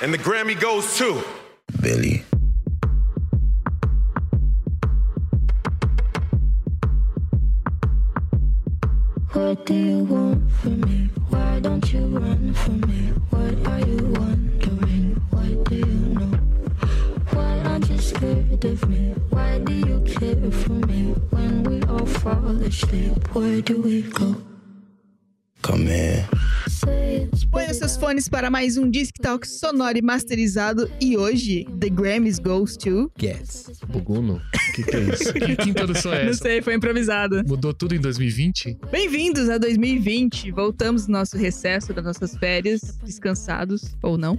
And the Grammy goes to Billy. What do you want from me? Why don't you run from me? What are you wondering? What do you know? Why aren't you scared of me? Why do you care for me? When we all fall asleep, where do we go? Come here. Põe os seus fones para mais um Disc Talk sonoro e masterizado. E hoje, The Grammys Goes to... Gets. Buguno? O que, que é isso? Que, que introdução é Não essa? sei, foi improvisado. Mudou tudo em 2020? Bem-vindos a 2020. Voltamos do nosso recesso, das nossas férias, descansados. Ou não.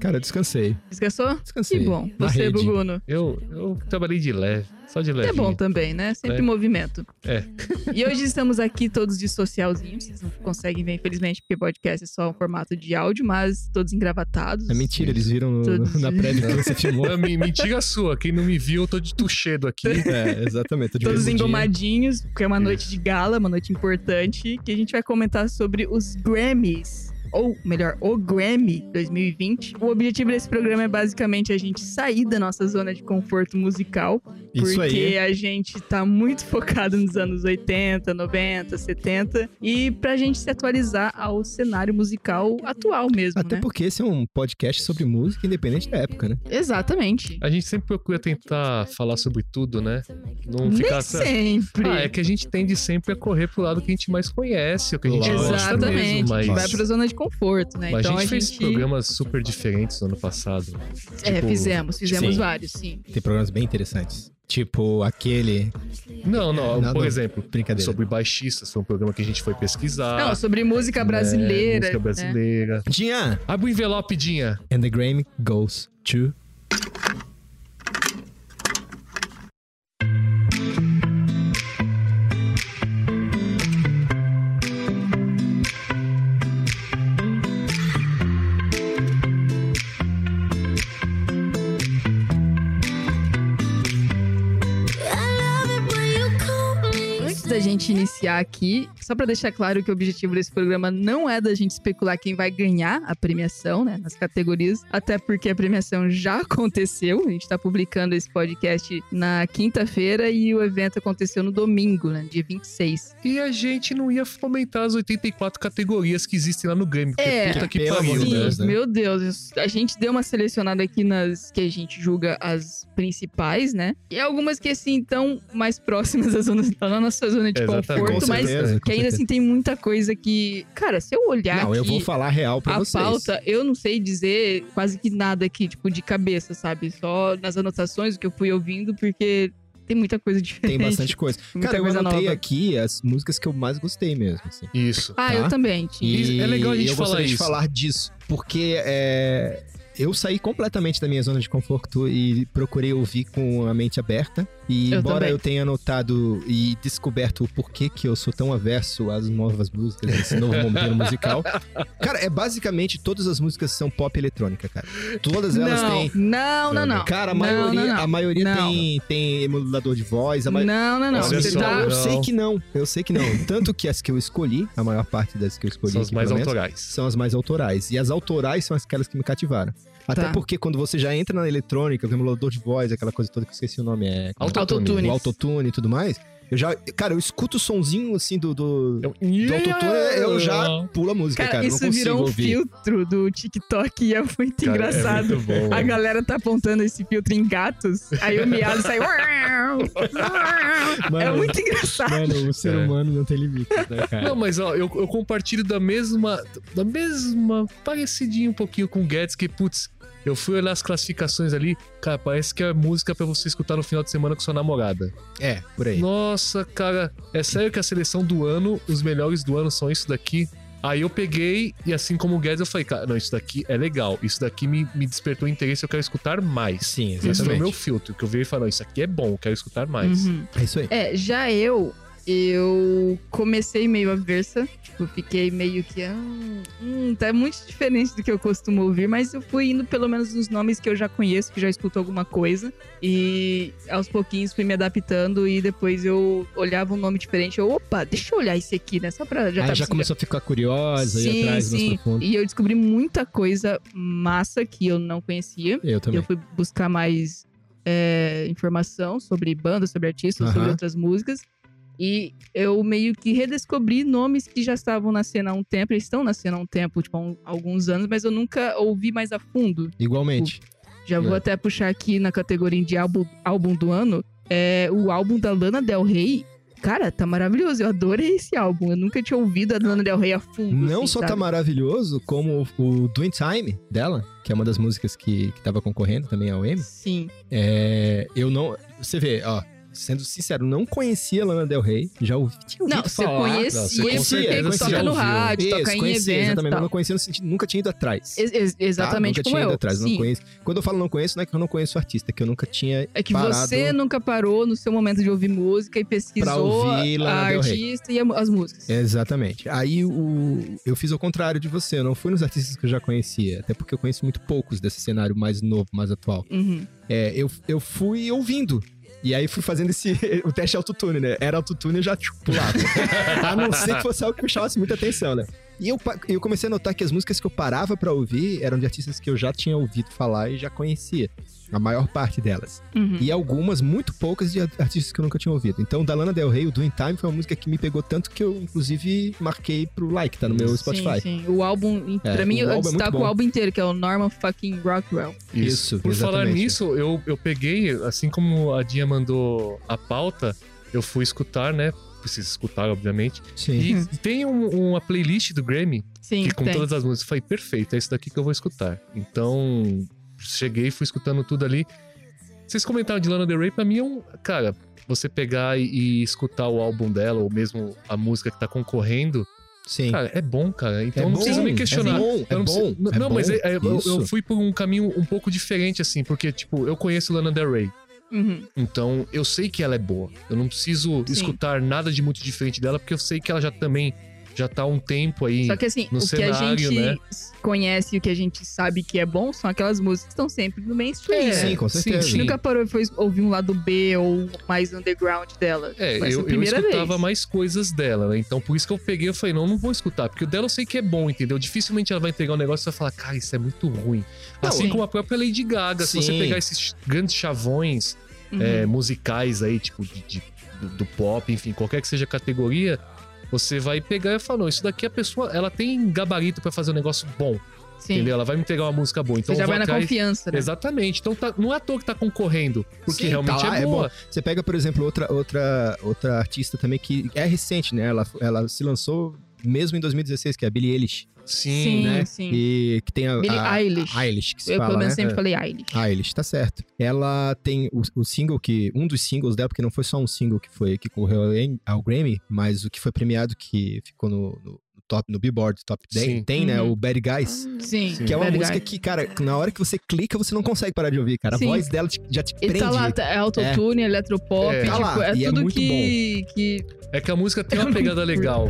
Cara, eu descansei. Descansou? Descansei. Que bom. Na Você, rede. Buguno. Eu, eu trabalhei de leve, só de leve. É bom também, né? Sempre É. movimento. É. E hoje estamos aqui todos de socialzinho. Vocês não conseguem ver, infelizmente, porque podcast é só um formato de áudio, mas todos engravatados. É mentira, eles viram no- Todos- na prévia que você filmou. Me- mentira sua. Quem não me viu, eu tô de tuxedo aqui. É, exatamente. tô de Todos engomadinhos, porque é uma noite de gala, uma noite importante, que a gente vai comentar sobre os Grammys. Ou melhor, o Grammy 2020. O objetivo desse programa é basicamente a gente sair da nossa zona de conforto musical. Isso porque aí. a gente tá muito focado nos anos 80, 90, 70. E pra gente se atualizar ao cenário musical atual mesmo, Até né? porque esse é um podcast sobre música independente da época, né? Exatamente. A gente sempre procura tentar falar sobre tudo, né? Não Nem ficar... sempre. Ah, é que a gente tende sempre a correr pro lado que a gente mais conhece, o que a gente Lógico. gosta Exatamente. mesmo, mas... Vai pra zona de conforto, né? Mas então a gente fez programas super diferentes no ano passado. É, Tipo, fizemos, fizemos Sim. vários, sim. Tem programas bem interessantes. Tipo aquele. Não, não, Não, por não. exemplo, Brincadeira. sobre baixistas, foi um programa que a gente foi pesquisar. Não, sobre música né, brasileira. música né? brasileira. Dinha! Abre o envelope, Dinha. And the Grammy goes to. Gente iniciar aqui, só pra deixar claro que o objetivo desse programa não é da gente especular quem vai ganhar a premiação, né, nas categorias, até porque a premiação já aconteceu. A gente tá publicando esse podcast na quinta-feira e o evento aconteceu no domingo, né, dia 26. E a gente não ia fomentar as 84 categorias que existem lá no Grêmio. Porque É. puta que Pelo pariu, né? Deus, né? Meu Deus, a gente deu uma selecionada aqui nas que a gente julga as principais, né? E algumas que assim estão mais próximas da, zona, da nossa zona de Exatamente. Conforto, Com mas certeza, que ainda assim tem muita coisa que, cara, se eu olhar Não, eu aqui vou falar real pra a vocês. pauta, eu não sei dizer quase que nada aqui, tipo de cabeça, sabe? Só nas anotações o que eu fui ouvindo, porque tem muita coisa diferente. Tem bastante coisa. Muita Cara, eu coisa anotei nova. aqui as músicas que eu mais gostei mesmo. Assim. Isso. Ah, tá? eu também. E- é legal a gente eu falar gostaria de isso. falar disso, porque é, eu saí completamente da minha zona de conforto e procurei ouvir com a mente aberta. E Eu embora também. eu tenha notado e descoberto o porquê que eu sou tão averso às novas músicas, esse novo momento musical, cara, é basicamente todas as músicas são pop eletrônica, cara. Todas elas não, têm. não, não, não. Cara, a Não, maioria, não, não. a maioria Não. tem, tem emulador de voz. A ma... Não, não, não. Olha Você só, tá- eu sei que não, eu sei que não. Tanto que as que eu escolhi, a maior parte das que eu escolhi, São as mais autorais. são as mais autorais. E as autorais são aquelas que me cativaram. Até Tá. porque quando você já entra na eletrônica, o emulador de voz, aquela coisa toda que eu esqueci o nome, é. Autotune. O autotune e tudo mais. Eu já. Cara, eu escuto o sonzinho assim do. Do, Eu- do autotune, eu já pulo a música, Cara, cara. isso virou um ouvir. filtro do TikTok e é muito Cara, engraçado. É muito. A galera tá apontando esse filtro em gatos, aí o miado sai. é Mano, muito engraçado. Mano, o ser É. humano não tem limites, né, cara? Não, mas ó, eu, eu compartilho da mesma. Da mesma. Parecidinho um pouquinho com o Guedes, que, putz, eu fui olhar as classificações ali. Cara, parece que é música pra você escutar no final de semana com sua namorada. É, por aí. Nossa, cara, é sério que a seleção do ano, os melhores do ano são isso daqui? Aí eu peguei e assim como o Guedes, eu falei, cara, não, isso daqui é legal. Isso daqui me, me despertou interesse, eu quero escutar mais. Sim, Esse foi o exatamente. meu filtro, que eu vi e falei, não, isso aqui é bom, eu quero escutar mais. Uhum. É isso aí. É, já eu eu comecei meio aversa. Tipo, fiquei meio que. Ah, hum, tá muito diferente do que eu costumo ouvir, mas eu fui indo pelo menos nos nomes que eu já conheço, que já escuto alguma coisa. E aos pouquinhos fui me adaptando e depois eu olhava um nome diferente. Eu, opa, deixa eu olhar esse aqui, né? Só pra já Aí tá já começou a ficar curiosa, Sim, atrás mais sim. profundo. E eu descobri muita coisa massa que eu não conhecia. Eu também. Eu fui buscar mais é, informação sobre bandas, sobre artistas, sobre outras músicas. E eu meio que redescobri nomes que já estavam na cena há um tempo, eles estão na cena há um tempo, tipo, há um- alguns anos, mas eu nunca ouvi mais a fundo. Igualmente. Já vou É. até puxar aqui na categoria de álbum, álbum do ano. É, o álbum da Lana Del Rey. Cara, tá maravilhoso. Eu adorei esse álbum. Eu nunca tinha ouvido a Lana Del Rey a fundo. Não assim, só tá sabe? maravilhoso, como o, o Doing Time dela, que é uma das músicas que, que tava concorrendo também ao Emmy. Sim. É, eu não. Você vê, ó. Sendo sincero, não conhecia Lana Del Rey. Já ouvi. Tinha ouvido Não, você falar. conhecia, Não, você com porque certeza toca no rádio, Isso, toca em conhecia, evento exatamente. mas não conhecia no sentido. Nunca tinha ido atrás. Ex- ex- tá? exatamente Nunca como tinha eu. ido atrás. Não Sim. conheço. Quando eu falo não conheço, não é que eu não conheço o artista, é que eu nunca tinha É que parado você nunca parou no seu momento de ouvir música e pesquisou ouvir a artista e as músicas. Exatamente. Aí o, eu fiz o contrário de você. Eu não fui nos artistas que eu já conhecia. Até porque eu conheço muito poucos desse cenário mais novo, mais atual. Uhum. É, eu, eu fui ouvindo. E aí fui fazendo esse o teste autotune, né? Era autotune eu já tipo, pulava. a não ser que fosse algo que me chamasse muita atenção, né? E eu, eu comecei a notar que as músicas que eu parava pra ouvir eram de artistas que eu já tinha ouvido falar e já conhecia. A maior parte delas. Uhum. E algumas, muito poucas, de artistas que eu nunca tinha ouvido. Então, da Lana Del Rey, o Doing Time foi uma música que me pegou tanto que eu, inclusive, marquei pro like, tá no meu Spotify. Sim, sim. O álbum, É, pra mim, o eu álbum é destaco bom. o álbum inteiro, que é o Norman fucking Rockwell. Isso, Por falar exatamente. nisso, eu, eu peguei, assim como a Dinha mandou a pauta, eu fui escutar, né? Preciso escutar, obviamente. Sim. E tem um- uma playlist do Grammy Sim, que com tem. todas as músicas. Eu falei, perfeito, é isso daqui que eu vou escutar. Então, cheguei, fui escutando tudo ali. Vocês comentaram de Lana Del Rey, pra mim é um. Cara, você pegar e, e escutar o álbum dela, ou mesmo a música que tá concorrendo, Sim. cara, é bom, cara. Então É não bom, precisa nem questionar. É bom, é não, bom. preciso- é não, bom. mas é- é- eu, eu fui por um caminho um pouco diferente, assim, porque, tipo, eu conheço Lana Del Rey. Uhum. Então, eu sei que ela é boa. Eu não preciso Sim. escutar nada de muito diferente dela, porque eu sei que ela já também já tá há um tempo aí. Só que assim, no o que a cenário, gente né? conhece e o que a gente sabe que é bom são aquelas músicas que estão sempre no mainstream. É? Sim, com sim, certeza. A gente nunca parou e foi ouvir um lado B ou mais underground dela. É, a eu, eu escutava vez. mais coisas dela, né? Então, por isso que eu peguei e falei, não, não vou escutar. Porque o dela eu sei que é bom, entendeu? Dificilmente ela vai entregar um negócio e vai falar, cara, isso é muito ruim. Não, assim sim. como a própria Lady Gaga. Se você Sim. pegar esses grandes chavões Uhum. é, musicais aí, tipo, de, de- do, do pop, enfim, qualquer que seja a categoria, você vai pegar e falar, não, isso daqui a pessoa, ela tem gabarito pra fazer um negócio bom, Sim. entendeu? Ela vai me entregar uma música boa. Então Você já vai na atrás... confiança, né? Exatamente. Então tá- não é à toa que tá concorrendo, porque Sim, realmente tá lá, é é boa. Você pega, por exemplo, outra, outra, outra artista também que é recente, né? Ela, ela se lançou mesmo em 2016, que é a Billie Eilish. Sim, Sim, né? sim. E que tem a. Billie a, Eilish. a Eilish, que se Eu, fala, pelo menos, né? sempre falei Eilish. A Eilish, tá certo. Ela tem o, o single que. Um dos singles dela, porque não foi só um single que foi que correu em- ao Grammy, mas o que foi premiado que ficou no, no- top, no Billboard Top 10, Sim. tem, né? Uhum. O Bad Guys. Sim. Que é uma Bad música Guy. que, cara, na hora que você clica, você não consegue parar de ouvir, cara. Sim. A voz dela te- já te E prende. tá lá, tá- é autotune, eletropop, É. tipo, Tá lá, é e é tudo muito que, que. É que a música tem uma pegada legal.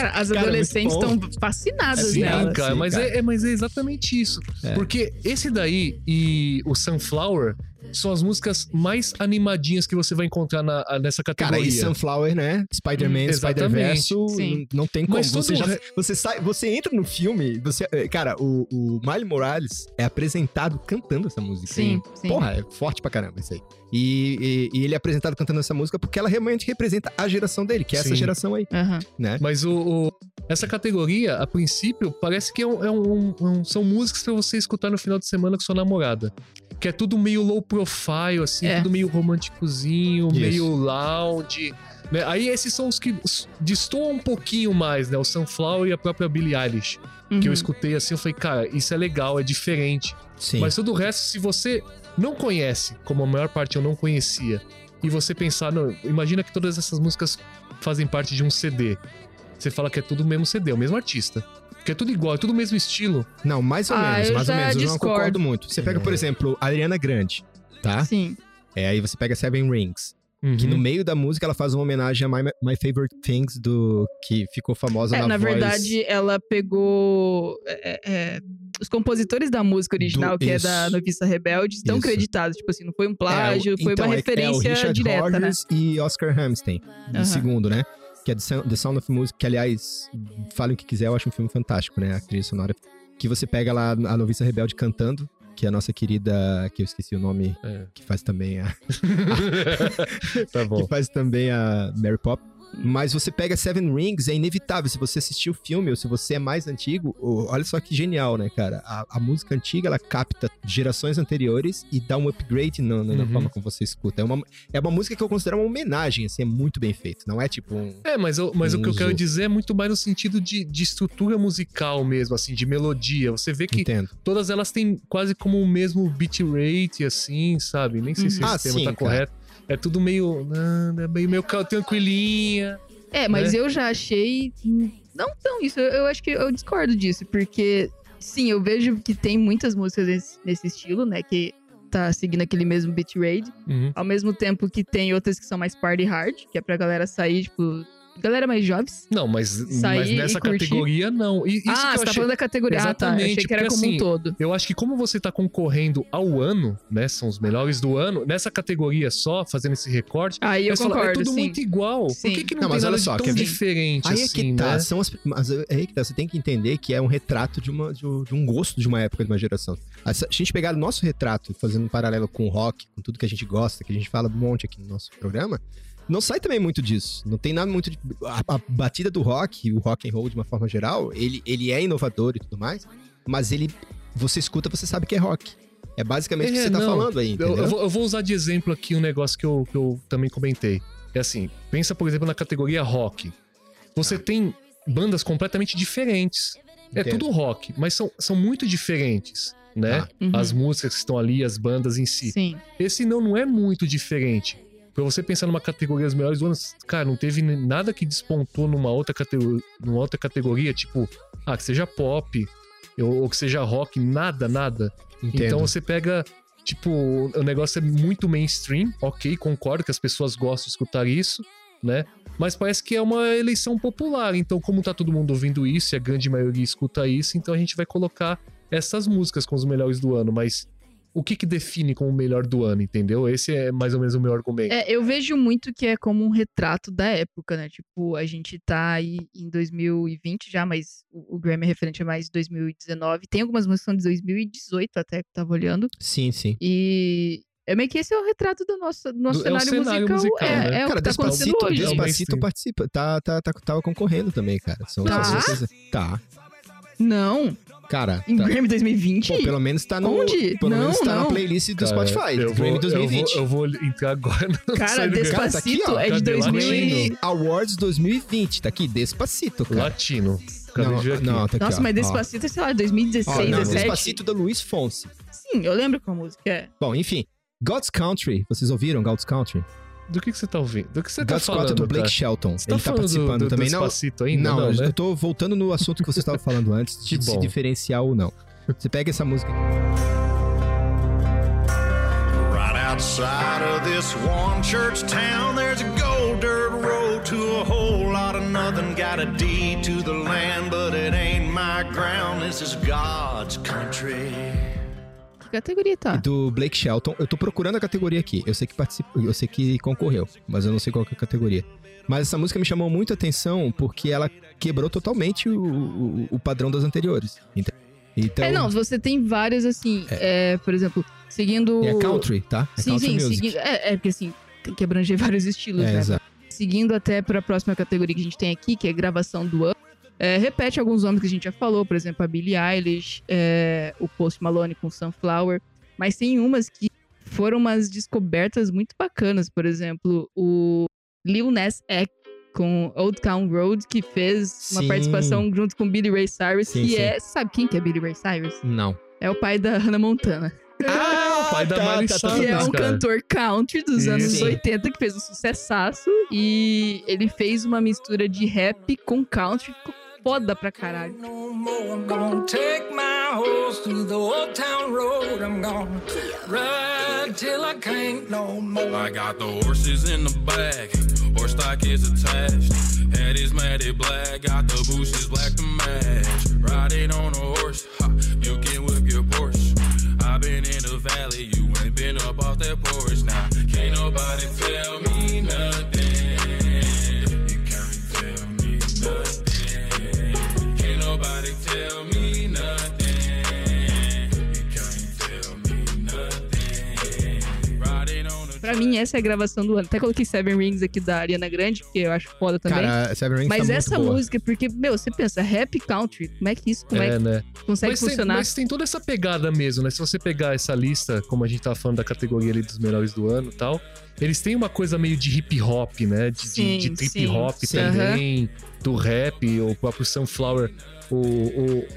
Cara, as Cara, adolescentes muito bom. estão fascinadas Sim, nela. Sim, cara, sim, mas, cara. É, é- mas é exatamente isso. É. Porque esse daí e o Sunflower são as músicas mais animadinhas que você vai encontrar na- nessa Cara, categoria. e Sunflower, né? Spider-Man, Hum, Spider-Verse, Sim. não, tem como. Mas Você, já, re- você, sai, você entra no filme, você, eh, cara, o, o Miley Morales é apresentado cantando essa música. Sim, sim. Porra, é forte pra caramba isso aí. E, e- e ele é apresentado cantando essa música porque ela realmente representa a geração dele, que é essa Sim. geração aí, Aham. né? Mas o, o- essa categoria, a princípio, parece que é um- é um- um- são músicas pra você escutar no final de semana com sua namorada. Que é tudo meio low profile, assim, É. tudo meio românticozinho, Isso. meio lounge. Né? Aí esses são os que destoam um pouquinho mais, né? O Sunflower e a própria Billie Eilish. Que eu Uhum. escutei assim, eu falei, cara, isso é legal, é diferente. Sim. Mas todo o resto, se você não conhece, como a maior parte eu não conhecia, e você pensar, não, imagina que todas essas músicas fazem parte de um CD. Você fala que é tudo o mesmo CD, é o mesmo artista. Que é tudo igual, é tudo o mesmo estilo. Não, mais ou Ah, menos, mais ou menos. Eu não discordo. concordo muito. Você pega, por exemplo, a Ariana Grande, tá? Sim. É, aí você pega Seven Rings. Que Uhum. no meio da música ela faz uma homenagem a My, My Favorite Things, do que ficou famosa É, na, na voz verdade, ela pegou. é, é, os compositores da música original, Do- que isso. é da Noviça Rebelde, estão Isso. creditados. Tipo assim, não foi um plágio, É, foi então, uma é- referência é o Richard direta, né? Rodgers e Oscar Hammerstein, do Aham. segundo, né? Que é The Sound, of Music, que aliás, falem o que quiser, eu acho um filme fantástico, né? A trilha sonora. Que você pega lá a Noviça Rebelde cantando, que é a nossa querida, que eu esqueci o nome, É. que faz também a, tá bom. que faz também a Mary Pop. Mas você pega Seven Rings, é inevitável. Se você assistiu o filme ou se você é mais antigo, o- olha só que genial, né, cara? A, a música antiga, ela capta gerações anteriores e dá um upgrade na, na- na Uhum. forma como você escuta. É uma, é uma música que eu considero uma homenagem, assim, é muito bem feito. Não é tipo um... É, mas, eu- mas o que eu quero dizer é muito mais no sentido de, de estrutura musical mesmo, assim, de melodia. Você vê que Entendo. todas elas têm quase como o mesmo beat rate, assim, sabe? Nem sei se Uhum. esse Ah, termo sim, tá cara. correto. É tudo meio. é meio, meio tranquilinha. É, mas né? eu já achei. Não tão isso. Eu, eu acho que eu discordo disso, porque sim, eu vejo que tem muitas músicas nesse, nesse estilo, né? Que tá seguindo aquele mesmo beat rate. Uhum. Ao mesmo tempo que tem outras que são mais party hard, que é pra galera sair, tipo. Galera mais jovens. Não, mas, Sair mas nessa categoria, não. E, isso que ah, eu você tá achei- falando da categoria. Ah, tá. Exatamente, achei que era porque, como assim, um todo. Eu acho que como você tá concorrendo ao ano, né? São os melhores do ano, nessa categoria só, fazendo esse recorte, Aí eu você fala, concordo, é tudo sim. muito igual. Sim. Por que, que não, Não, tem mas nada olha de só, tão diferente Aí é assim, que tá, né? são as, mas é aí que tá, você tem que entender que é um retrato de, uma, de, um, gosto de uma época, de uma geração. A gente pegar o nosso retrato, fazendo um paralelo com o rock, com tudo que a gente gosta, que a gente fala um monte aqui no nosso programa, não sai também muito disso. Não tem nada muito de. A, a batida do rock, o rock and roll de uma forma geral, ele, ele é inovador e tudo mais, mas ele. Você escuta, você sabe que é rock. É basicamente o que É, você tá não. falando aí, Eu, entendeu? eu vou, eu vou usar de exemplo aqui um negócio que eu, que eu também comentei. É assim, pensa, por exemplo, na categoria rock. Você tem bandas completamente diferentes. É Entendo. tudo rock, mas são, são muito diferentes, né? Tá. Uhum. As músicas que estão ali, as bandas em si. Sim. Esse não, não é muito diferente. Pra você pensar numa categoria dos melhores do ano, cara, não teve nada que despontou numa outra categoria, numa outra categoria tipo, ah, que seja pop ou, ou que seja rock, nada, nada. Entendo. Então você pega, tipo, o negócio é muito mainstream, ok, concordo que as pessoas gostam de escutar isso, né? Mas parece que é uma eleição popular, então como tá todo mundo ouvindo isso e a grande maioria escuta isso, então a gente vai colocar essas músicas com os melhores do ano, mas o que que define como o melhor do ano, entendeu? Esse é mais ou menos o meu argumento. É, eu vejo muito que é como um retrato da época, né? Tipo, a gente tá aí em 2020 já, mas o, o Grammy é referente a mais 2019. Tem algumas músicas que são de 2018 até que eu tava olhando. Sim, sim. E é meio que esse é o retrato do nosso, do nosso Do- é o cenário, cenário musical. musical, é, né? é o Cara, que tá acontecendo Despacito, hoje. É Despacito mainstream. participa, tá, tá, tá, tava concorrendo também, cara. São, Tá? coisas- Tá. Não, Cara, em tá. Grammy 2020? Pô, pelo menos tá no. Onde? Pelo Não, menos tá na não. playlist do Cara, Spotify. eu Grammy vou, 2020. Eu vou, eu vou entrar agora no Cara, Grammy. Cara, tá aqui, Despacito ó. é de Cadê? 2000 Grammy Awards 2020. Tá aqui, Despacito, cara. Latino. Não, não, tá aqui, Nossa, ó. mas Ó. Despacito é, sei lá, 2016, Ó, não, 17. Despacito da Luiz Fonse. Sim, eu lembro qual música é. Bom, enfim. God's Country. Vocês ouviram God's Country? Do que, que você tá ouvindo? Do que você tá God's falando, Country do Blake cara? Shelton. Você tá Ele tá falando do- participando do, também. do Não, ainda? não, Não, né? eu tô voltando no assunto que você estava falando antes, de Que se diferenciar ou não. Você pega essa música aqui. Right outside of this one church town, there's a gold dirt road to a whole lot of nothing. Got a deed to the land, but it ain't my ground. This is God's country. Que categoria tá? do Blake Shelton. Eu tô procurando a categoria aqui. Eu sei que participou, eu sei que concorreu, mas eu não sei qual é a categoria. Mas essa música me chamou muito a atenção porque ela quebrou totalmente o, o, o padrão das anteriores. Ent- Então, É, não, você tem várias, assim, é, por exemplo, seguindo... é country, tá? É Sim, country sim, music. seguindo... É, é, porque assim, tem que abranger vários estilos, É, né? exato. Seguindo até pra próxima categoria que a gente tem aqui, que é gravação do ano. É, repete alguns nomes que a gente já falou, por exemplo, a Billie Eilish, é, o Post Malone com Sunflower. Mas tem umas que foram umas descobertas muito bacanas. Por exemplo, o Lil Nas X com Old Town Road, que fez uma Sim. participação junto com Billy Ray Cyrus, Sim, que sim. é. Sabe quem que é Billy Ray Cyrus? Não. É o pai da Hannah Montana. Ah, o pai da Miley Que Cyrus, é um cara. cantor country dos anos Isso. 80 que fez um sucessaço. E ele fez uma mistura de rap com country. Ficou foda pra caralho. no more. I'm gonna take my horse through the old town road. I'm gonna ride till I can't no more. I got the horses in the back, horse stock is attached. Head is matted black, got the bushes black to match. Riding on a horse, ha, you can whip your Porsche. i been in the valley, you ain't been up off that porch. Now, can't nobody tell me nothing. Tell me Pra mim, essa é a gravação do ano. Até coloquei Seven Rings aqui da Ariana Grande, porque eu acho foda também. Cara, Seven Rings Mas tá essa muito boa. música, porque, meu, você pensa, rap country, como é que isso como é, É, que né? consegue mas, tem, funcionar? mas tem toda essa pegada mesmo, né? Se você pegar essa lista, como a gente tava falando da categoria ali dos melhores do ano e tal, eles têm uma coisa meio de hip hop, né? De, de- Sim, de trip sim, hop sim. também, do rap, o próprio Sunflower, o, o,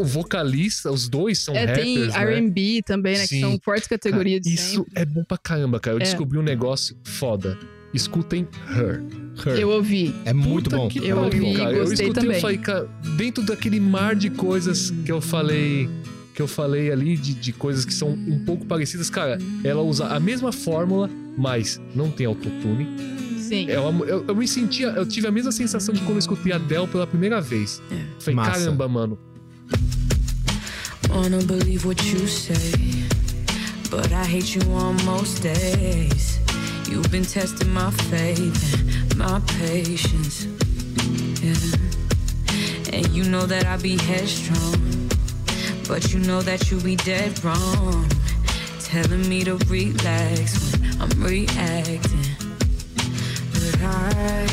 o vocalista, os dois são É, tem rappers, né? R&B também, né? Que Sim. são fortes categorias de Isso sempre. é bom pra caramba, cara. Eu É. descobri um negócio foda. Escutem Her. Her. Eu ouvi. É muito Puta bom. que Eu pariu, ouvi, cara. Eu gostei escutei também. e falei, cara, dentro daquele mar de coisas que eu falei, que eu falei ali, de, de coisas que são um pouco parecidas, cara, ela usa a mesma fórmula, mas não tem autotune. Sim. É uma- eu, eu me sentia, eu tive a mesma sensação de quando eu escutei a Adele pela primeira vez. Falei, Massa. caramba, mano. Wanna believe what you say, but I hate you on most days. You've been testing my faith and my patience. Yeah. And you know that I be headstrong, but you know that you be dead wrong. Telling me to relax when I'm reacting. But I,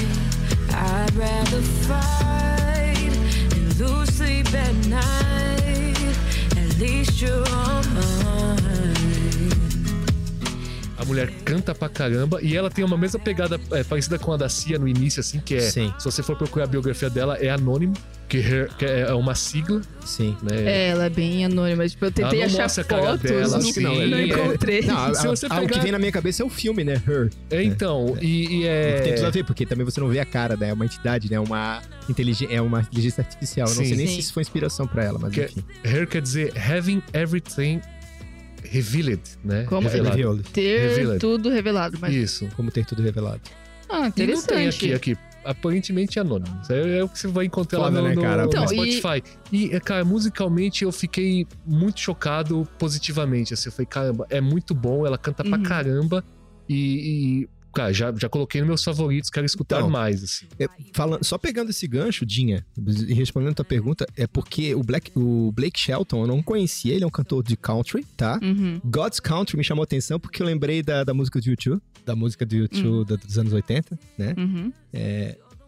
I'd rather fight and lose sleep at night. Least you're on mine. A mulher canta pra caramba e ela tem uma mesma pegada é, parecida com a da Cia no início, assim, que é. Sim. Se você for procurar a biografia dela, é anônimo, que, her- que é uma sigla, Sim. né? É, ela é bem anônima. Tipo, eu tentei Ela não achar mostra a cara fotos, dela, que não, não, é- encontrei. Não, a- Se você a- o pegar- que vem na minha cabeça é o filme, né? Her. É, então, e, e é. Tem tudo a ver, porque também você não vê a cara, né? É uma entidade, né? Uma inteligen... É uma inteligência artificial. Eu não Sim. sei nem Sim. se isso foi inspiração pra ela, mas Que- enfim. Her quer dizer having everything revealed, né? Como- Revelado. Revealed. Ter Revealed. tudo revelado. Mas... Isso. Como ter tudo revelado. Ah, E não interessante. tem aqui, aqui. Aparentemente é anônimo. É, é o que você vai encontrar Foda, lá no, né, no- cara? no Então, e- Spotify. E... é, cara, musicalmente eu fiquei muito chocado positivamente. Assim, eu falei, caramba, é muito bom, ela canta pra Uhum. caramba. E, e, cara, já, já coloquei nos meus favoritos, quero escutar Então, mais, assim. É, falando, só pegando esse gancho, Dinha, e respondendo a tua pergunta, é porque o, Black, o Blake Shelton, eu não conhecia, ele é um cantor de country, tá? Uhum. God's Country me chamou a atenção porque eu lembrei da, da música do YouTube, da música do YouTube Hum. da- dos anos 80, né? Uhum.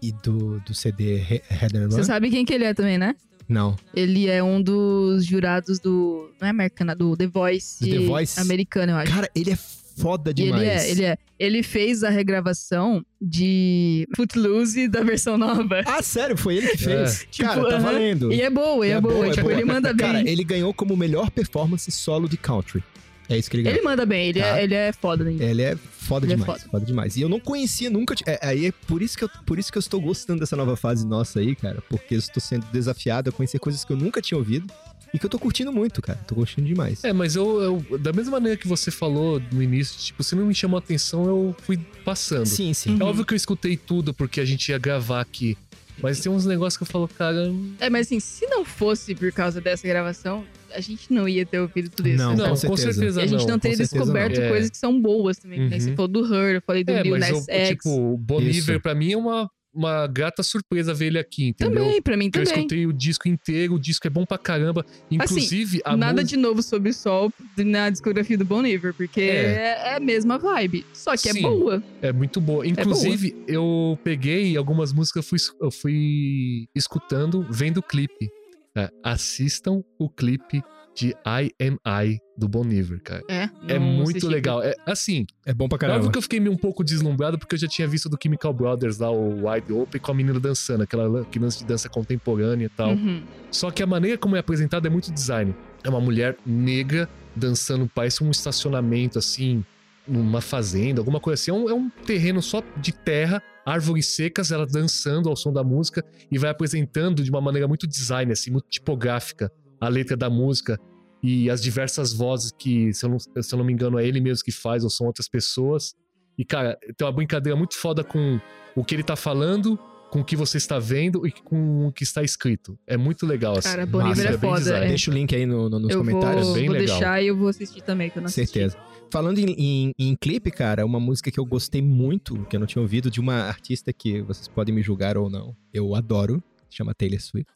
E do, do CD He- Head and Você Run. sabe quem que ele é também, né? Não. Ele é um dos jurados do. Não é americana, do The Voice. Do The Voice? Americano, eu acho. Cara, ele é foda demais. ele é, ele é. Ele fez a regravação de Footloose da versão nova. Ah, sério? Foi ele que fez? Tipo, Cara, tá valendo. E é boa, e é, boa. tipo, ele manda bem. Cara, ele ganhou como melhor performance solo de country. É isso que ele ganhou. Ele manda bem, ele, Tá. é, ele é foda, né? Ele é foda Ele é demais, foda. foda. demais. E eu não conhecia nunca. É, aí é por isso, que eu, por isso que eu estou gostando dessa nova fase nossa aí, cara. Porque eu estou sendo desafiado a conhecer coisas que eu nunca tinha ouvido e que eu tô curtindo muito, cara. Tô curtindo demais. É, mas eu, eu- da mesma maneira que você falou no início, tipo, se não me chamou a atenção, eu fui passando. Sim, sim. É óbvio que eu escutei tudo porque a gente ia gravar aqui. Mas tem uns negócios que eu falo, cara. É, mas assim, se não fosse por causa dessa gravação, a gente não ia ter ouvido tudo isso. Não, né? Não, com com certeza. certeza, E a gente não, não. teria certeza descoberto não. É. coisas que são boas também. Né? Uhum. Você falou do Her, eu falei do É, mas Nas eu, X. tipo, o Boniver pra mim é uma, uma grata surpresa ver ele aqui, entendeu? também, pra mim Que eu também. escutei o disco inteiro, o disco é bom pra caramba. Inclusive, a Nada música... de novo sobre o sol na discografia do Bon Iver, porque É. é. a mesma vibe. Só que Sim. é boa. É muito boa. Inclusive, eu peguei algumas músicas, eu fui, eu fui escutando, vendo o clipe. É, assistam o clipe de I Am I do Bon Iver, cara. É, É não muito assisti. legal. É, assim, É bom pra óbvio caramba. que eu fiquei meio um pouco deslumbrado porque eu já tinha visto do Chemical Brothers lá, o Wide Open, com a menina dançando, aquela que lance de dança contemporânea e tal. Uhum. Só que a maneira como é apresentado é muito design. É uma mulher negra dançando, parece um estacionamento assim, numa fazenda, alguma coisa assim. É um, é um terreno só de terra, árvores secas, ela dançando ao som da música e vai apresentando de uma maneira muito design, assim, muito tipográfica, a letra da música e as diversas vozes que, se eu não, se eu não me engano, é ele mesmo que faz ou são outras pessoas. E, cara, tem uma brincadeira muito foda com o que ele tá falando, com o que você está vendo e com o que está escrito. É muito legal, assim. Cara, Bon Massa, Iver é é bem foda. é. Deixa o link aí no- no- nos eu comentários. vou, É bem vou legal. deixar e eu vou assistir também, que eu não assisti. Certeza. Falando em, em, em clipe, cara, uma música que eu gostei muito, que eu não tinha ouvido, de uma artista que vocês podem me julgar ou não. Eu adoro. Chama Taylor Swift.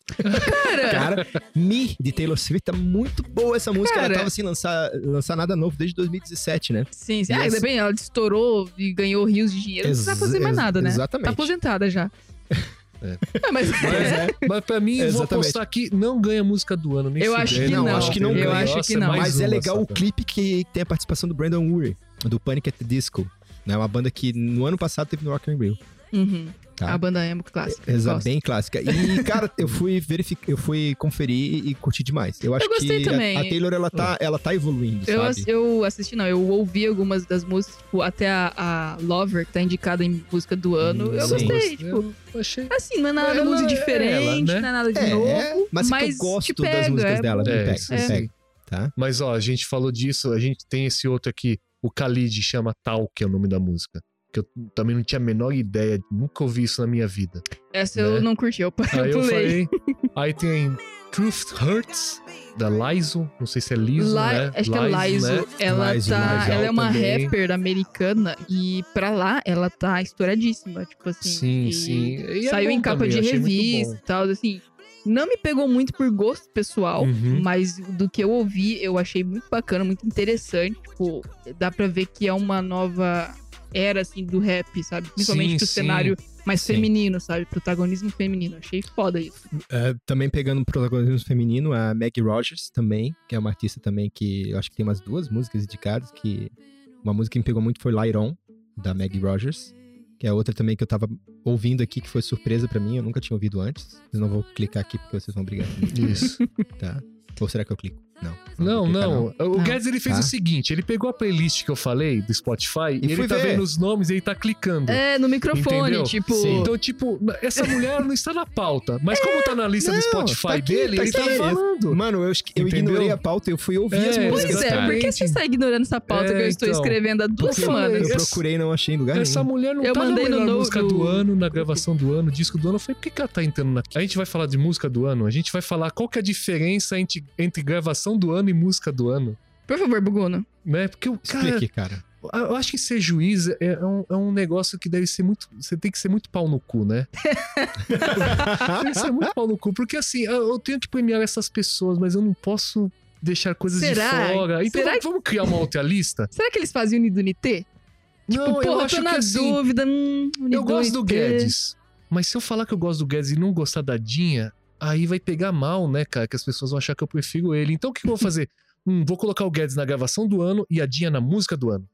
Cara, Me, de Taylor Swift, tá muito boa essa música. Cara. Ela tava sem lançar, lançar nada novo desde 2017, né? Sim, sim. E Ah, essa- ainda bem, ela estourou e ganhou rios de dinheiro. Não precisa Ex- fazer mais ex- nada, né? exatamente. Tá aposentada já. É. Ah, mas Mas, mas pra mim, eu vou apostar que não ganha música do ano. Nem Eu acho que Não, não. acho que não eu ganha. acho Nossa, que não. Mas é legal o cara. clipe que tem a participação do Brandon Urie, do Panic! at the Disco. Né? Uma banda que no ano passado teve no Rock in Rio. Uhum. Tá. A banda emo clássica. Exa Gosto. bem clássica. E, cara, eu fui verificar, eu fui conferir e curti demais. Eu acho gostei que a- também. A, Taylor, ela tá, ela tá evoluindo, Eu, sabe? eu assisti, não, eu ouvi algumas das músicas, tipo, até a, a Lover, que tá indicada em música do ano. Hum, eu sim. gostei, tipo, Eu achei. assim, não é nada Ela muito é diferente, ela, né? não é nada de É, novo, mas, mas, é que eu gosto te das pega, músicas é dela. Me É, pega, me sim. pega. Tá? Mas ó, a gente falou disso, a gente tem esse outro aqui, o Khalid chama Tal, que é o nome da música. Que eu também não tinha a menor ideia, nunca ouvi isso na minha vida. Essa né? eu não curti, eu, eu Aí eu falei. Aí tem Truth Hurts, da Lizo, não sei se é Lizo, Lá, né? acho que é Laiso. né? Ela, Laiso, tá, ela é uma também. rapper americana e pra lá ela tá estouradíssima. Tipo assim. Sim, e sim. E é Saiu bom em capa também, de revista e tal, assim. Não me pegou muito por gosto pessoal, Uhum. mas do que eu ouvi, eu achei muito bacana, muito interessante. Tipo, dá pra ver que é uma nova era, assim, do rap, sabe? Principalmente Sim, pro sim. cenário mais Sim. feminino, sabe? Protagonismo feminino. Achei foda isso. É, também pegando o protagonismo feminino, a Maggie Rogers também, que é uma artista também que eu acho que tem umas duas músicas indicadas, que uma música que me pegou muito foi Light On, da Maggie Rogers, que é outra também que eu tava ouvindo aqui, que foi surpresa pra mim, eu nunca tinha ouvido antes. Mas não vou clicar aqui porque vocês vão brigar Isso. tá? Ou será que eu clico? Não. Não, clicar, não. O Não. Guedes ele fez Tá. o seguinte: ele pegou a playlist que eu falei do Spotify e, E ele tá ver. vendo os nomes e ele tá clicando. É, no microfone, Entendeu? tipo. Sim. Então, tipo, essa mulher não está na pauta. Mas como tá na lista do não, Spotify tá aqui, dele, tá ele tá aqui. falando. Mano, eu, eu ignorei a pauta, eu fui ouvir É, as músicas. Pois é, por que você está ignorando essa pauta É, que eu estou então. escrevendo há duas semanas? Eu Essa- procurei e não achei em lugar Essa nenhum. mulher não Eu tá na mandei no melhor no- música do ano, na gravação do ano, disco do ano. Eu falei, por que, que ela tá entrando na... A gente vai falar de música do ano? A gente vai falar qual que é a diferença entre, entre gravação do ano e música do ano. Por favor, Buguno. Né? Porque o cara, Explique, cara. eu acho que ser juiz é, é um, é um negócio que deve ser muito. Você tem que ser muito pau no cu, né? tem que ser muito pau no cu. Porque assim, eu eu tenho que premiar essas pessoas, mas eu não posso deixar coisas Será? de fora. Então Será vamos, criar uma outra lista? Será que eles fazem Unidunité? não, Tipo, eu porra, acho tô que na assim. dúvida. Hum, Eu gosto do. Guedes. Mas se eu falar que eu gosto do Guedes e não gostar da Dinha, aí vai pegar mal, né, cara? Que as pessoas vão achar que eu prefiro ele. Então o que eu vou fazer? hum, vou colocar o Guedes na gravação do ano e a Dinha na música do ano.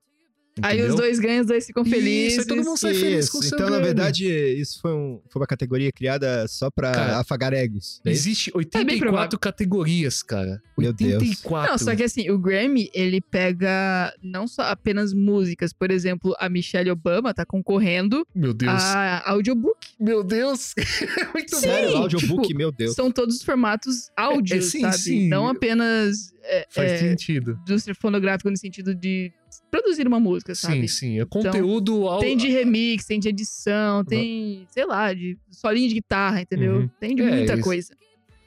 Aí os Entendeu? dois ganham, os dois ficam Isso, aí felizes. todo mundo sai feliz com o então, na verdade, isso foi, um- foi uma categoria criada só pra Cara, afagar egos. é isso? Existe bem 84 provável. categorias, cara. Meu Deus. 84. Não, só que assim, o Grammy, ele pega não só apenas músicas. Por exemplo, a Michelle Obama tá concorrendo Meu Deus. a audiobook. Meu Deus. Muito Sim, Sério, bom. audiobook, tipo, meu Deus. São todos os formatos áudio, É, é, sim, sabe? sim. Não apenas é, Faz é, sentido. indústria fonográfica no sentido de produzir uma música, sabe? Sim, sim. É conteúdo ao... Tem de remix, tem de edição, tem, sei lá, de solinho de guitarra, entendeu? Uhum. Tem de É, muita isso. coisa.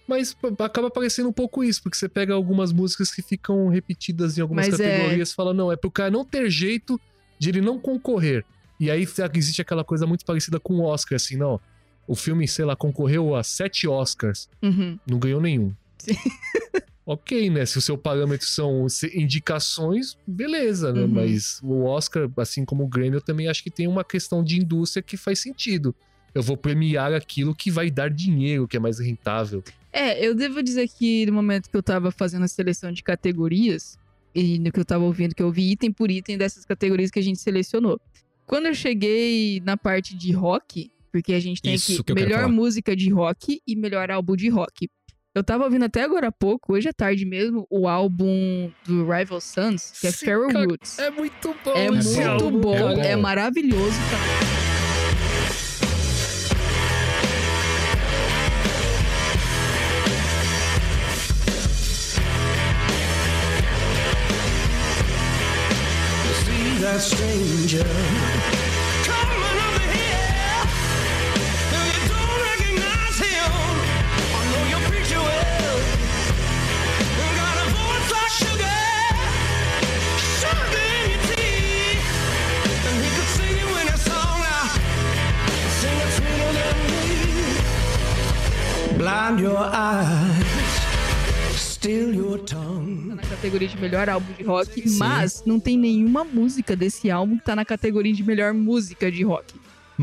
Mas acaba parecendo um pouco isso, porque você pega algumas músicas que ficam repetidas em algumas Mas é- categorias e fala, não, é pro cara não ter jeito de ele não concorrer. E aí existe aquela coisa muito parecida com o Oscar, assim, não. O filme, sei lá, concorreu a sete Oscars, Uhum. não ganhou nenhum. Sim. ok, né? Se o seu parâmetro são indicações, beleza, né? Uhum. Mas o Oscar, assim como o Grammy, eu também acho que tem uma questão de indústria que faz sentido. Eu vou premiar aquilo que vai dar dinheiro, que é mais rentável. É, eu devo dizer que no momento que eu tava fazendo a seleção de categorias, e no que eu tava ouvindo, que eu vi item por item dessas categorias que a gente selecionou. Quando eu cheguei na parte de rock, porque a gente tem Isso aqui melhor música de rock e melhor álbum de rock. Eu tava ouvindo até agora há pouco, hoje à tarde mesmo, o álbum do Rival Sons, que é Sim, Feral cara, Roots. É muito bom. É esse muito álbum, bom, é maravilhoso. Tá? see that stranger Blind your eyes, still your tongue. na categoria de melhor álbum de rock, Sim. mas não tem nenhuma música desse álbum que tá na categoria de melhor música de rock.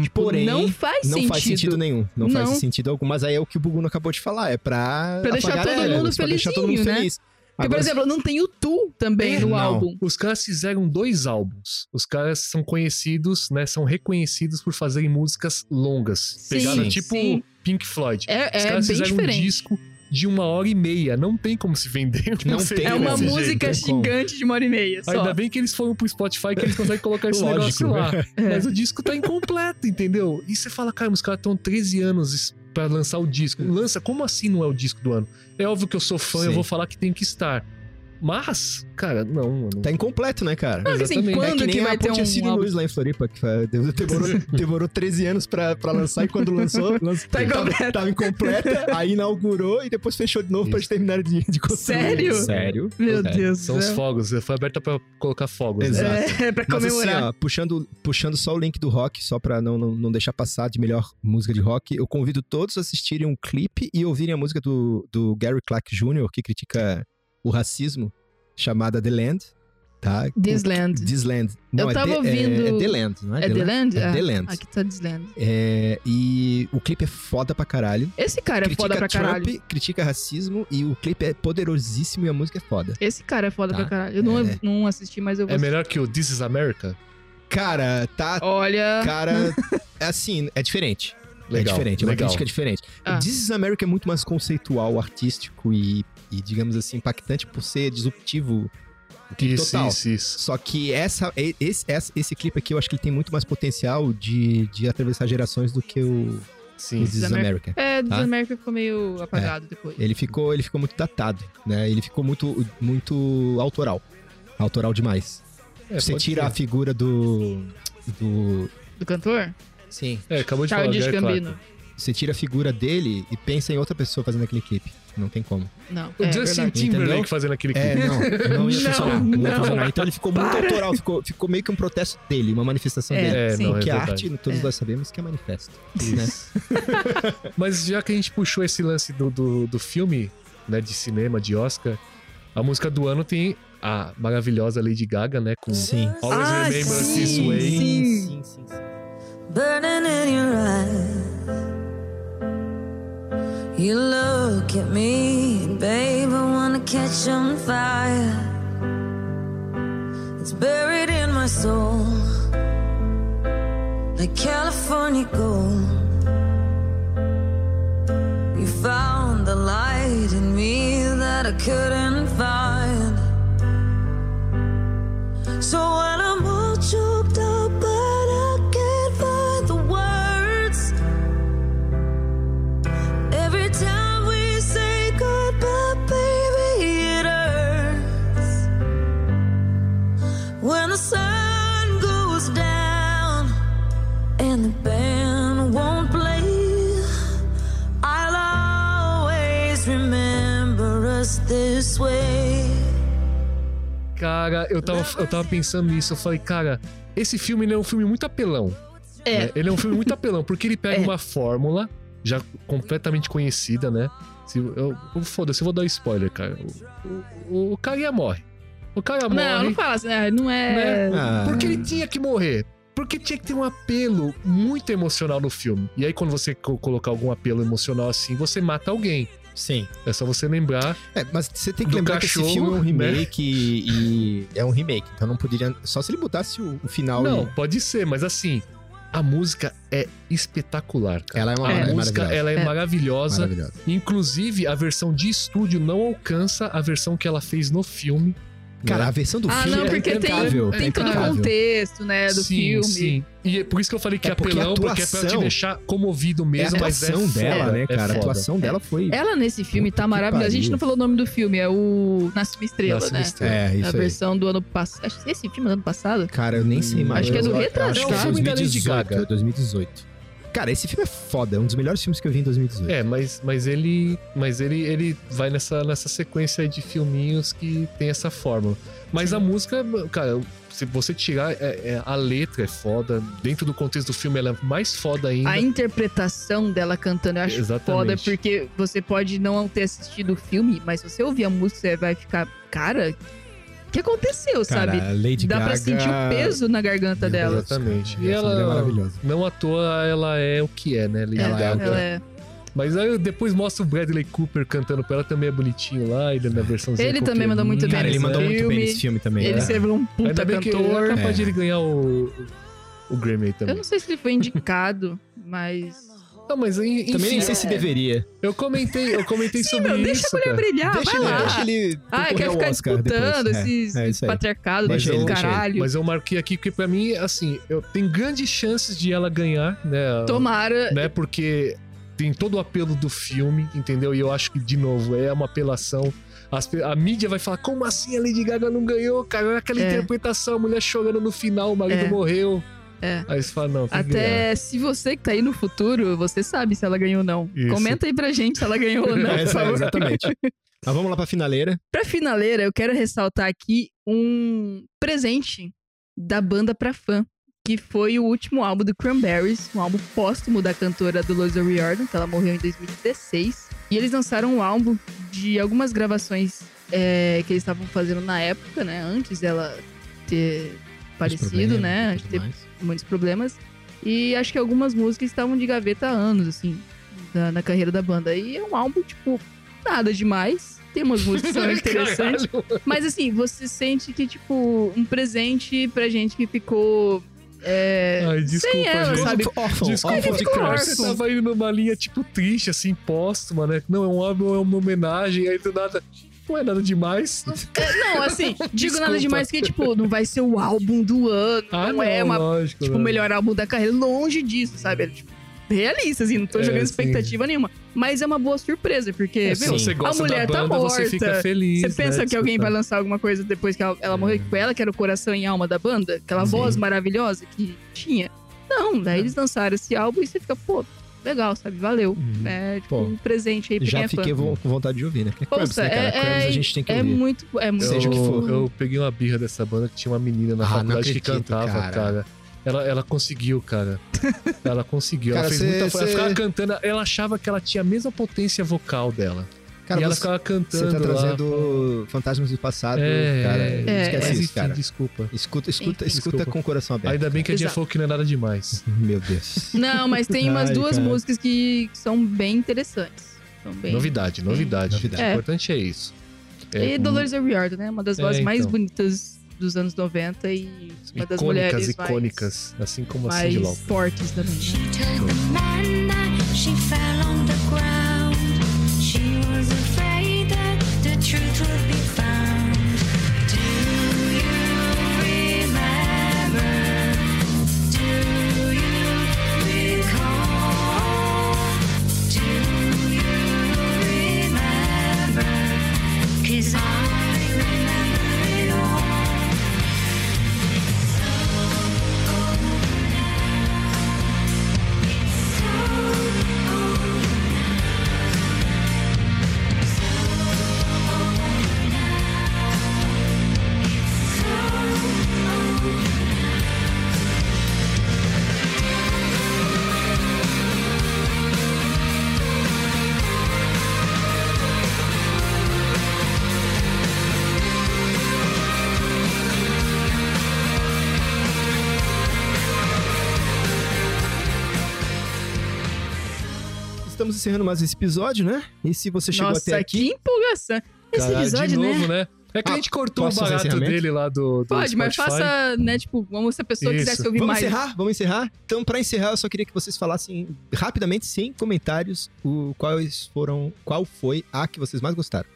Tipo, Porém, não faz não sentido. faz sentido nenhum. Não, Não. faz sentido algum. Mas aí é o que o Buguno acabou de falar. É pra. Pra deixar todo elas, mundo pra deixar todo mundo felizinho, né? feliz. Porque, por Agora, exemplo, não tem o Tu também É, no não. álbum. Os caras fizeram dois álbuns. Os caras são conhecidos, né? São reconhecidos por fazerem músicas longas. Sim, Pegaram tipo sim. Pink Floyd. É, Os é caras bem fizeram um diferente. disco de uma hora e meia. Não tem como se vender. Não Você tem É uma desse música jeito. gigante de uma hora e meia só. Ainda bem que eles foram pro Spotify que eles conseguem colocar esse Lógico, negócio lá. É. Mas o disco tá incompleto, entendeu? E você fala, cara, os caras estão 13 anos pra lançar o disco. Lança, como assim não é o disco do ano? É óbvio que eu sou fã, eu Sim. vou falar que tem que estar. Mas, cara, não, mano. Tá incompleto, né, cara? Não, assim, exatamente. quando é que nem que vai a ter Ponte um Cine? Luz lá em Floripa, que foi- demorou, demorou 13 anos pra, pra lançar e quando lançou, lançou Tá tava, incompleta. tava incompleta, aí inaugurou e depois fechou de novo pra eles terminarem de, de construir. Sério? Sério. Meu Sério. Deus São os fogos. Foi aberta pra colocar fogos. né? Exato. É, pra Mas assim, comemorar. ó, puxando, puxando só o link do rock, só pra não, não, não deixar passar de melhor música de rock, eu convido todos a assistirem um clipe e ouvirem a música do, do Gary Clark Jr., que critica o racismo, chamada The Land, tá? This Land. This Land. Não, Eu é tava The- ouvindo- É, é The Land, não é? É The Land? É Ah, The Land. Aqui tá The Land. É, e o clipe é foda pra caralho. Esse cara é critica foda pra Trump, caralho. critica racismo e o clipe é poderosíssimo e a música é foda. Esse cara é foda Tá. pra caralho. Eu não, É. não assisti, mas eu vou É melhor que o This is America? Cara, tá. Olha. Cara, é assim, é diferente. Legal, é diferente, é uma legal. crítica diferente. Ah. This is America é muito mais conceitual, artístico e, e, digamos assim, impactante por ser disruptivo. Isso, Total. isso, isso. Só que essa, esse, essa- esse clipe aqui eu acho que ele tem muito mais potencial de, de atravessar gerações do que o, Sim. o This is Amer- America. É, The Tá? America ficou meio apagado depois. Ele ficou, ele ficou muito datado, né? Ele ficou muito, muito autoral. Autoral demais. É, Você tira ser. a figura do. do. Do cantor? Sim. É, acabou de falar. Childish Gary Clark. Gambino. Você tira a figura dele e pensa em outra pessoa fazendo aquele clipe. Não tem como. Não, O é Justin verdade. Timberlake Entendeu? fazendo aquele clipe. É, não, não ia funcionar. Não, ia não. funcionar. Então ele ficou muito autoral, ficou, ficou meio que um protesto dele, uma manifestação É, dele. É, sim. não, é que a verdade. arte, todos É. nós sabemos que é manifesto. Né? Mas já que a gente puxou esse lance do, do, do filme, né, de cinema, de Oscar, a música do ano tem a maravilhosa Lady Gaga, né, com Sim. Always Ah, Remember sim, This Way. sim. sim, sim, sim. Burning in your eyes. You look at me, babe, I wanna catch on fire. It's buried in my soul, like California gold. You found the light in me that I couldn't Cara, eu tava, eu tava pensando nisso, eu falei, cara, esse filme ele é um filme muito apelão. É. né? Ele é um filme muito apelão, porque ele pega É. uma fórmula já completamente conhecida, né? Se, eu, eu- Foda-se, eu vou dar um spoiler, cara. O, o, o carinha morre. O cara Não, morre. não fala assim, não é. Né? Ah, Porque ele tinha que morrer. Porque tinha que ter um apelo muito emocional no filme. E aí, quando você co- colocar algum apelo emocional assim, você mata alguém. Sim. É só você lembrar. É, mas você tem que lembrar que cachorro, esse filme é um né? remake e, e é um remake. Então não poderia. Só se ele botasse o, o final. Não, e- pode ser, mas assim, a música é espetacular, cara. Ela é uma a É. música, ela é, É. maravilhosa. Maravilhosa. Inclusive, a versão de estúdio não alcança a versão que ela fez no filme. Cara, né? a versão do Ah, filme não, é porque tem, impecável. tem é todo o impecável. contexto, né, do sim, filme. Sim. E é por isso que eu falei que É é porque a apelão, porque é pra te atuação- deixar comovido É a mesmo, mas é atuação dela, foda, né, é cara? a foda. atuação dela foi. Ela nesse filme Puta tá maravilhosa. A gente não falou o nome do filme, é o Nasce uma Estrela, Nasce né? Estrela. É, a isso aí. versão do ano passado. Acho que esse filme é do ano passado. Cara, eu nem sei mais. Acho que é do retrasado. Acho que É é o filme da Lady 2018. Gaga. é 2018. Cara, esse filme é foda. É um dos melhores filmes que eu vi em 2018. É, mas, mas ele mas ele, ele vai nessa, nessa sequência de filminhos que tem essa fórmula. Mas a música, cara, se você tirar, é- é- a letra é foda. Dentro do contexto do filme, ela é mais foda ainda. A interpretação dela cantando eu acho Exatamente. foda, porque você pode não ter assistido o filme, mas se você ouvir a música, você vai ficar, cara, o que aconteceu, Cara, sabe? Lady Dá Gaga... pra sentir o peso na garganta dela. Exatamente. E mulher é ela, maravilhosa. não à toa, ela é o que é, né? Lady Ela, Gaga. ela é. Mas aí depois mostra o Bradley Cooper cantando pra ela, também é bonitinho lá, ele na versãozinha Ele também mandou muito bem Cara, ele mandou muito bem filme. nesse filme também. Ele né? serve um puta Ainda bem que cantor. é capaz É. de ele ganhar o, o Grammy aí Eu também. não sei se ele foi indicado, mas. Não, mas enfim, Também nem sei se é. deveria. eu comentei, eu comentei Sim, sobre meu, isso, deixa a mulher cara. brilhar, deixa, vai ele, lá. deixa ele Ah, quer ficar Oscar disputando depois. É, esses é patriarcados Mas desse eu- caralho. Mas eu marquei aqui porque pra mim, assim, eu tem grandes chances de ela ganhar, né? Tomara. né? Porque tem todo o apelo do filme, entendeu? E eu acho que, de novo, é uma apelação. As a mídia vai falar, como assim a Lady Gaga não ganhou, cara? Olha aquela É. interpretação, a mulher chorando no final, o marido É. morreu. É. Aí você fala, não. Até se você que tá aí no futuro, você sabe se ela ganhou ou não. Isso. Comenta aí pra gente se ela ganhou ou não, É, exatamente. Mas vamos lá pra finaleira. Pra finaleira, eu quero ressaltar aqui um presente da banda pra fã, que foi o último álbum do Cranberries, um álbum póstumo da cantora Dolores O'Riordan, que ela morreu em 2016. E eles lançaram um álbum de algumas gravações é, que eles estavam fazendo na época, né? Antes dela ter parecido, né? e tudo Ter mais. Muitos problemas. E acho que algumas músicas estavam de gaveta há anos, assim, da- na carreira da banda. E é um álbum, tipo, nada demais. Tem umas músicas que são interessantes. Mas assim, você sente que, tipo, um presente pra gente que ficou. É, Ai, desculpa, sem ela, gente. sabe? Órfão, Desculpa, órfão de. Você tava indo numa linha, tipo, triste, assim, póstuma, né? Não, é um álbum, é uma homenagem, aí do nada... Não é nada demais. Não, assim, digo nada demais que, tipo, não vai ser o álbum do ano. Ah, não, é uma, lógico. tipo, o né? melhor álbum da carreira. Longe disso, sabe? É, tipo, realista, assim, não tô É, jogando sim. expectativa nenhuma. Mas é uma boa surpresa, porque, É, meu, você gosta a mulher da tá banda, morta. você fica feliz. Você pensa né, que alguém vai lançar alguma coisa depois que ela, ela morreu, tipo ela, que era o coração e alma da banda? Aquela Sim. voz maravilhosa que tinha. Não, daí eles lançaram esse álbum e você fica, pô, legal, sabe? Valeu. Uhum. É, tipo, Pô, um presente aí pra Já fã. fiquei vo- com vontade de ouvir, né? Porque é Cramps, né, cara? é- Cramps a é- gente tem que É ouvir. muito, é muito. Seja o que for. Eu peguei uma birra dessa banda que tinha uma menina na Ah, faculdade que acredito, cantava, cara. cara. Ela, ela conseguiu, cara. Ela conseguiu. Cara, ela fez cê- muita. Ela cê- ficava cantando. Ela achava que ela tinha a mesma potência vocal dela. Cara, e ela você, ficava você cantando. tá lá, trazendo fantasmas do passado, É, cara. é, Esquece Mas isso, enfim, cara. Desculpa. Escuta, escuta, Enfim. escuta Desculpa. com o coração aberto. Ainda bem que a Dia Exato. falou que não é nada demais. Meu Deus. Não, mas tem umas Ai, duas cara. músicas que são bem interessantes. São bem... Novidade, novidade. Novidade. O É. importante é isso. É, E Dolores O'Riordan, né? Uma das É, vozes mais então. bonitas dos anos 90 e uma das icônicas, mulheres icônicas. Assim como a mais, Cindy mais Lauper. fortes também, né? Estamos encerrando mais esse episódio, né? E se você chegou Nossa, até que aqui, empolgação. Esse Caralho, episódio, de né? novo, né? É que a Ah, gente cortou o barato dele lá do, do Pode, mas Spotify. faça, né, tipo, vamos se a pessoa Isso. quisesse ouvir vamos mais. encerrar? Vamos encerrar? Então, pra encerrar, eu só queria que vocês falassem rapidamente, sem comentários, o quais foram, qual foi a que vocês mais gostaram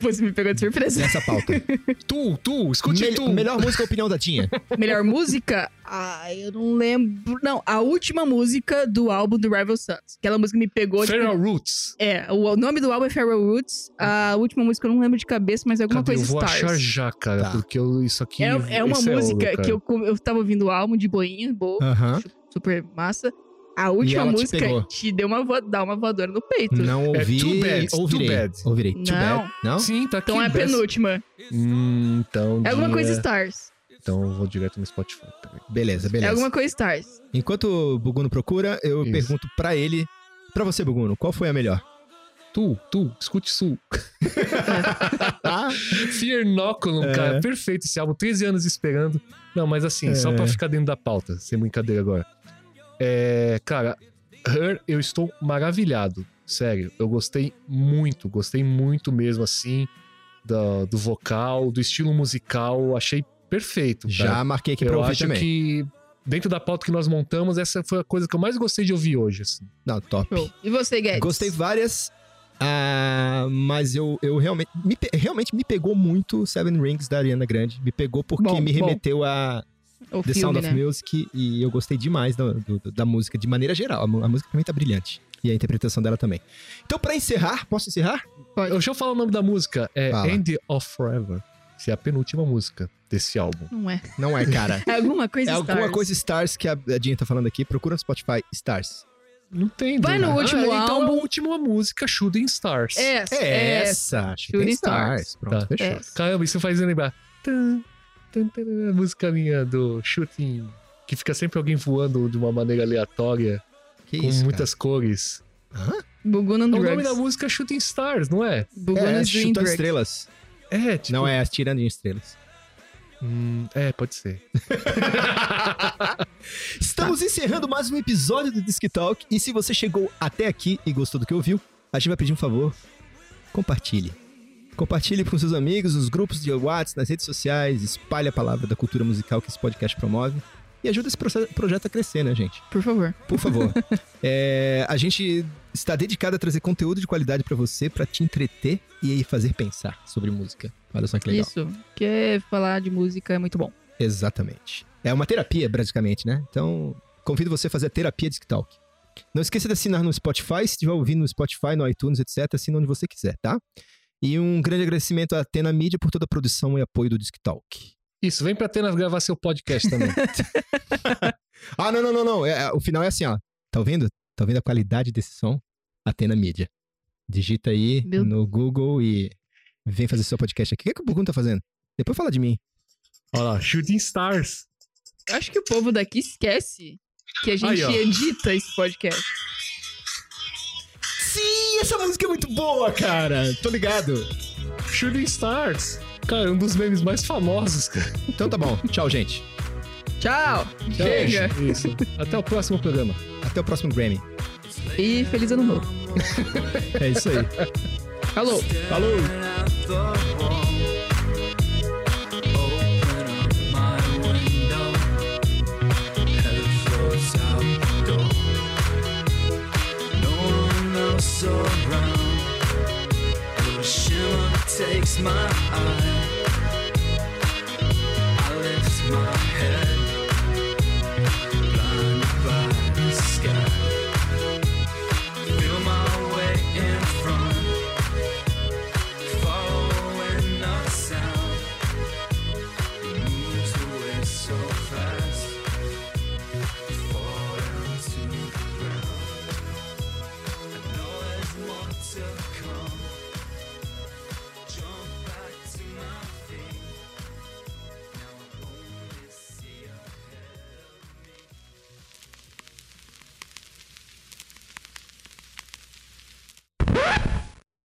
Você me pegou de surpresa. dessa pauta. Tu, tu, escute Mel- tu. melhor música, opinião da Tinha. Melhor música? Ah, eu não lembro. Não, a última música do álbum do Rival Sons. Aquela música me pegou. tipo, Feral Roots. É, o, o nome do álbum é Feral Roots. A última música eu não lembro de cabeça, mas é alguma Cadê? Eu coisa vou Stars. achar já, cara, Tá. porque eu, isso aqui... É, é uma esse música ouro, que eu, eu tava ouvindo o álbum de boinha, boa, Aham. super massa. A última te música pegou. te deu uma, vo- dá uma voadora no peito. Não É ouvi. Too Bad, ouvirei. Too Bad. Ouvirei. Too Não. bad. Não? Sim, tá aqui. Então é a best- penúltima. Hum, então... É alguma de- coisa Stars. Então eu vou direto no Spotify. Beleza, beleza. É alguma coisa Stars. Enquanto o Buguno procura, eu Isso. pergunto pra ele. Pra você, Buguno, qual foi a melhor? Tu, tu, escute Sul. Ah, Fear Inoculum, É. cara, perfeito esse álbum, 13 anos esperando. Não, mas assim, só É. pra ficar dentro da pauta, sem brincadeira agora. É, cara, Her, eu estou maravilhado. Sério, eu gostei muito, gostei muito mesmo, assim, do, do vocal, do estilo musical, achei perfeito. já cara. marquei aqui pra eu ouvir acho também. que, dentro da pauta que nós montamos, essa foi a coisa que eu mais gostei de ouvir hoje, assim. Não, top. Show. E você, Guedes? Gostei várias, ah, mas eu, eu realmente, me, realmente me pegou muito Seven Rings da Ariana Grande. Me pegou porque Bom, me bom. remeteu a O The filme, Sound né? of Music e eu gostei demais do- do- da música, de maneira geral. A, a música pra mim tá brilhante. E a interpretação dela também. Então, pra encerrar, posso encerrar? Pode. Deixa eu falar o nome da música, é Fala. End of Forever. Que é a penúltima música desse álbum. Não é. Não é, cara. É alguma coisa é alguma Stars. coisa Stars que a a Dinha tá falando aqui. Procura no Spotify Stars. Não tem. Vai no dúvida. último Ah, Então álbum. a última música, Shooting Stars. Essa. É essa. Shooting Shooting Stars. Stars. Pronto, Tá. fechou. Essa. Caramba, isso faz eu lembrar. Tum, A música minha do Shooting. Que fica sempre alguém voando de uma maneira aleatória, Que com isso, muitas cores. Buguna O no nome da música é Shooting Stars, não é? cara? Buguna É, chutando Drugs. estrelas. É, tipo. Não é tirando em estrelas. Hum, é, pode ser. Estamos encerrando mais um episódio do Disc Talk. E se você chegou até aqui e gostou do que ouviu, a gente vai pedir um favor. Compartilhe. Compartilhe com seus amigos, nos grupos de WhatsApp, nas redes sociais. Espalhe a palavra da cultura musical que esse podcast promove. E ajuda esse projeto a crescer, né, gente? Por favor. Por favor. É, a gente está dedicado a trazer conteúdo de qualidade pra você, pra te entreter e fazer pensar sobre música. Olha só que legal. Isso. Porque falar de música é muito bom. Exatamente. É uma terapia, basicamente, né? Então, convido você a fazer a terapia Disc Talk. Não esqueça de assinar no Spotify, se estiver ouvindo no Spotify, no iTunes, etc., assina onde você quiser, tá? E um grande agradecimento à Atena Mídia por toda a produção e apoio do Disc Talk. Isso, vem pra Atenas gravar seu podcast também. Ah, não, não, não, não. É, é, o final é assim, ó. Tá ouvindo? Tá ouvindo a qualidade desse som? Atena Mídia. Digita aí Meu- no Google e vem fazer seu podcast aqui. O que, é que o Bugun tá fazendo? Depois fala de mim. Olha lá, Shooting Stars. Acho que o povo daqui esquece que a gente Aí, edita esse podcast. Essa música é muito boa, cara. Tô ligado. Shooting Stars. Cara, é um dos memes mais famosos, cara. Então tá bom. Tchau, gente. Tchau. Chega. Isso. Até o próximo programa. Até o próximo Grammy. E feliz ano novo. É isso aí. Falou. Falou! smile.